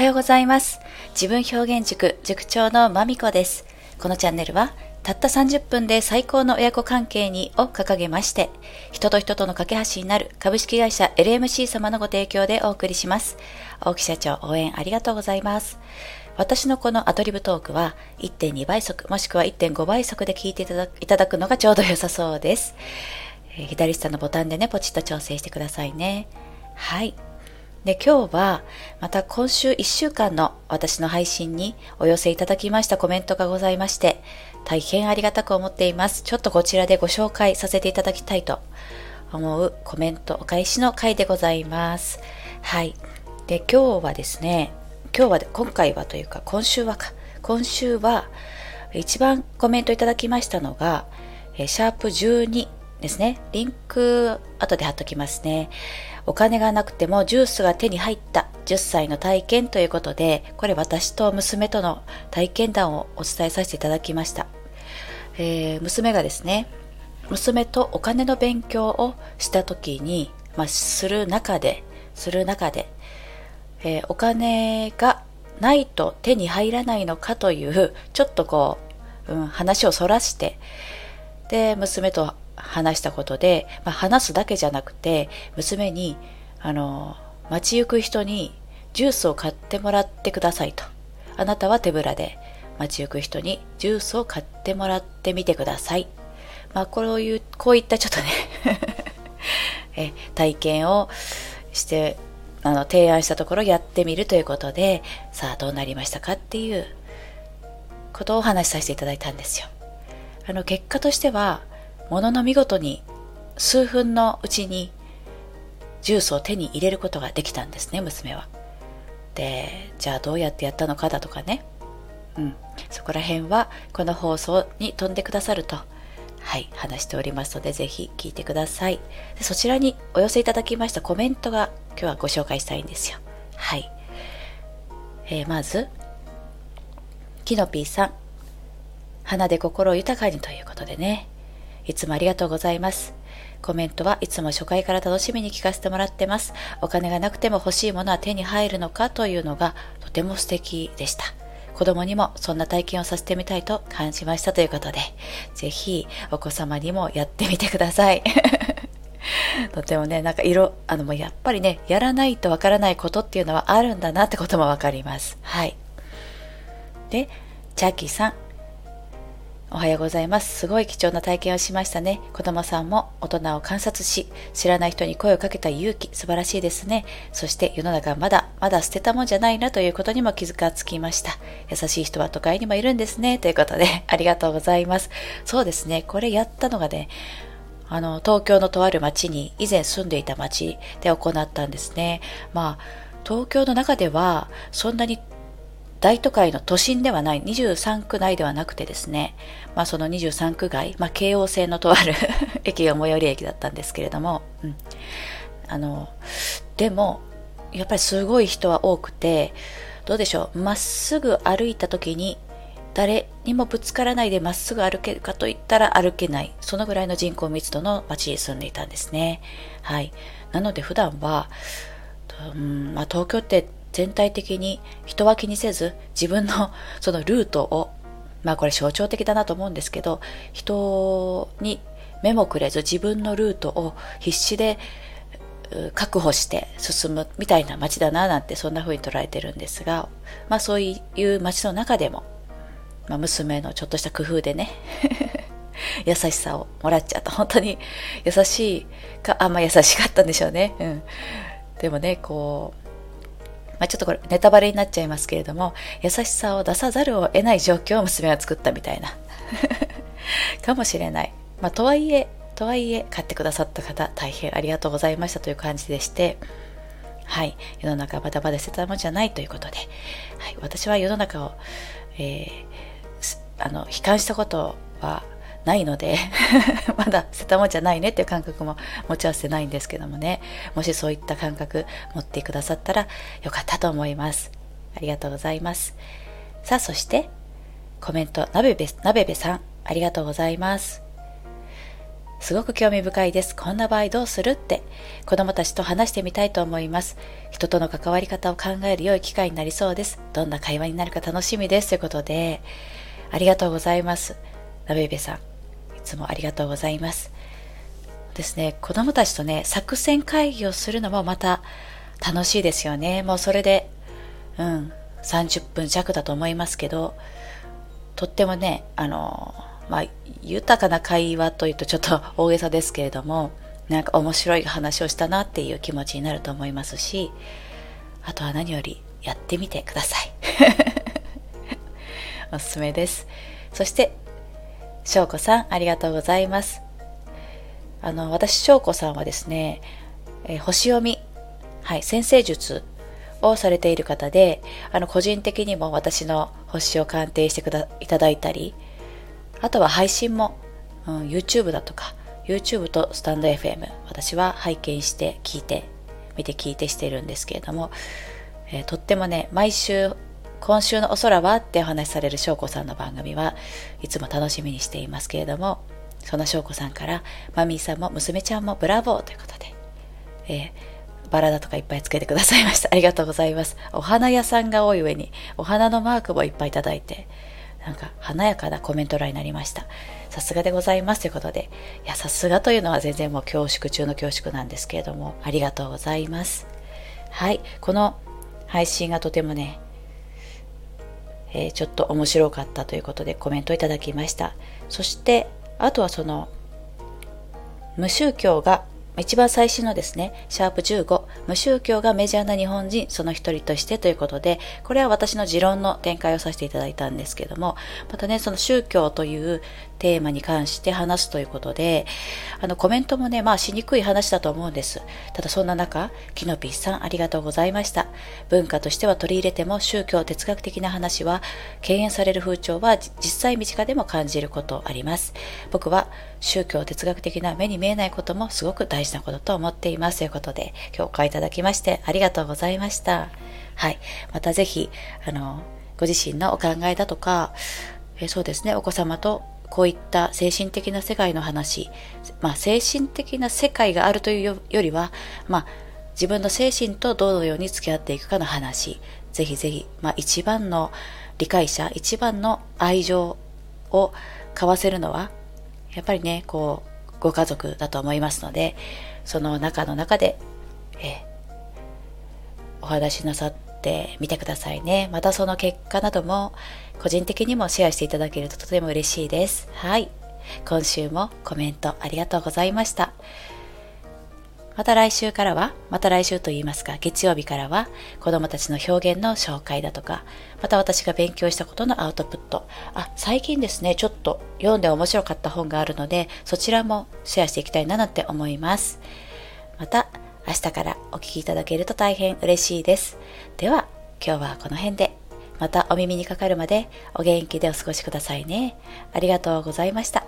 はようございます。自分表現塾塾長のまみこです。このチャンネルはたった30分で最高の親子関係にを掲げまして、人と人との架け橋になる株式会社 LMC 様のご提供でお送りします。大木社長応援ありがとうございます。私のこのアドリブトークは1.2倍速もしくは1.5倍速で聞いていただくのがちょうど良さそうです。左下のボタンでね、ポチッと調整してくださいね。はい。で、今日はまた今週1週間の私の配信にお寄せいただきましたコメントがございまして、大変ありがたく思っています。ちょっとこちらでご紹介させていただきたいと思うコメントお返しの回でございます。はい。で、今日はですね、今日は今回はというか今週はか、今週は一番コメントいただきましたのが、シャープ12ですね。リンク後で貼っときますね。お金がなくてもジュースが手に入った10歳の体験ということで、これ私と娘との体験談をお伝えさせていただきました。えー、娘がですね、娘とお金の勉強をした時に、まあ、する中で、する中で、えー、お金がないと手に入らないのかという、ちょっとこう、うん、話をそらして、で、娘と話したことで、まあ、話すだけじゃなくて娘にあの街行く人にジュースを買ってもらってくださいと。あなたは手ぶらで街行く人にジュースを買ってもらってみてください。まあこういうこういったちょっとね え体験をしてあの提案したところやってみるということでさあどうなりましたかっていうことをお話しさせていただいたんですよ。あの結果としてはものの見事に数分のうちにジュースを手に入れることができたんですね、娘は。で、じゃあどうやってやったのかだとかね。うん。そこら辺はこの放送に飛んでくださると、はい、話しておりますので、ぜひ聞いてくださいで。そちらにお寄せいただきましたコメントが今日はご紹介したいんですよ。はい。えー、まず、キノピーさん。花で心豊かにということでね。いつもありがとうございます。コメントはいつも初回から楽しみに聞かせてもらってます。お金がなくても欲しいものは手に入るのかというのがとても素敵でした。子供にもそんな体験をさせてみたいと感じましたということで、ぜひお子様にもやってみてください。とてもね、なんか色、あのもうやっぱりね、やらないとわからないことっていうのはあるんだなってこともわかります。はい。で、チャキさん、おはようございます。すごい貴重な体験をしましたね。子供さんも大人を観察し、知らない人に声をかけた勇気、素晴らしいですね。そして世の中まだ、まだ捨てたもんじゃないなということにも気づかつきました。優しい人は都会にもいるんですね。ということで、ありがとうございます。そうですね。これやったのがね、あの、東京のとある町に以前住んでいた町で行ったんですね。まあ、東京の中ではそんなに大都会の都心ではない23区内ではなくてですね、まあ、その23区外、まあ、京王線のとある 駅が最寄り駅だったんですけれども、うん、あのでもやっぱりすごい人は多くてどうでしょうまっすぐ歩いた時に誰にもぶつからないでまっすぐ歩けるかといったら歩けないそのぐらいの人口密度の街に住んでいたんですね。はい。なので普段は、うんまあ、東京って全体的に人は気にせず自分の そのルートをまあこれ象徴的だなと思うんですけど人に目もくれず自分のルートを必死で確保して進むみたいな街だななんてそんな風に捉えてるんですがまあそういう街の中でも、まあ、娘のちょっとした工夫でね 優しさをもらっちゃった。本当に優しいかあんまあ、優しかったんでしょうね、うん、でもねこうまあ、ちょっとこれネタバレになっちゃいますけれども、優しさを出さざるを得ない状況を娘は作ったみたいな。かもしれない。まあ、とはいえ、とはいえ、買ってくださった方、大変ありがとうございましたという感じでして、はい、世の中バタバタ捨てたものじゃないということで、はい、私は世の中を、えー、あの、悲観したことはないので まだ捨てたもんじゃないねっていう感覚も持ち合わせてないんですけどもねもしそういった感覚持ってくださったらよかったと思いますありがとうございますさあそしてコメントなべべなべべさんありがとうございますすごく興味深いです。こんな場合どうするって子供たちと話してみたいと思います。人との関わり方を考える良い機会になりそうです。どんな会話になるか楽しみです。ということで、ありがとうございます。ラベベさん、つもありがとうございます。ですね、子供たちとね、作戦会議をするのもまた楽しいですよね。もうそれで、うん、30分弱だと思いますけど、とってもね、あの、まあ、豊かな会話というとちょっと 大げさですけれども、なんか面白い話をしたなっていう気持ちになると思いますし、あとは何よりやってみてください。おすすめです。そして、翔子さん、ありがとうございます。あの、私、翔子さんはですね、えー、星読み、はい、先生術をされている方で、あの、個人的にも私の星を鑑定してくだいただいたり、あとは配信も、うん、YouTube だとか、YouTube とスタンド FM、私は拝見して聞いて、見て聞いてしてるんですけれども、えー、とってもね、毎週、今週のお空はってお話しされる翔子さんの番組はいつも楽しみにしていますけれども、その翔子さんから、マミーさんも娘ちゃんもブラボーということで、えーバラだとかいっぱいつけてくださいました。ありがとうございます。お花屋さんが多い上に、お花のマークもいっぱいいただいて、なんか華やかなコメント欄になりました。さすがでございますということで、いや、さすがというのは全然もう恐縮中の恐縮なんですけれども、ありがとうございます。はい、この配信がとてもね、えー、ちょっと面白かったということでコメントいただきました。そして、あとはその、無宗教が一番最新のですね、シャープ15、無宗教がメジャーな日本人、その一人としてということで、これは私の持論の展開をさせていただいたんですけども、またね、その宗教というテーマに関して話すということで、あのコメントもね、まあしにくい話だと思うんです。ただそんな中、キノピーさんありがとうございました。文化としては取り入れても宗教哲学的な話は敬遠される風潮は実際身近でも感じることあります。僕は宗教哲学的な目に見えないこともすごく大事なことと思っていますということで、共感いただきましてありがとうございました。はい。またぜひ、あの、ご自身のお考えだとか、えそうですね、お子様とこういった精神的な世界の話、まあ、精神的な世界があるというよりは、まあ、自分の精神とどのように付き合っていくかの話、ぜひぜひ、まあ、一番の理解者、一番の愛情を交わせるのは、やっぱりね、こう、ご家族だと思いますので、その中の中で、えお話しなさってってみてくださいね。またその結果なども、個人的にもシェアしていただけるととても嬉しいです。はい。今週もコメントありがとうございました。また来週からは、また来週と言いますか、月曜日からは子供たちの表現の紹介だとか、また私が勉強したことのアウトプット。あ、最近ですね、ちょっと読んで面白かった本があるので、そちらもシェアしていきたいななんて思います。また明日からお聴きいただけると大変嬉しいです。では、今日はこの辺で。またお耳にかかるまでお元気でお過ごしくださいね。ありがとうございました。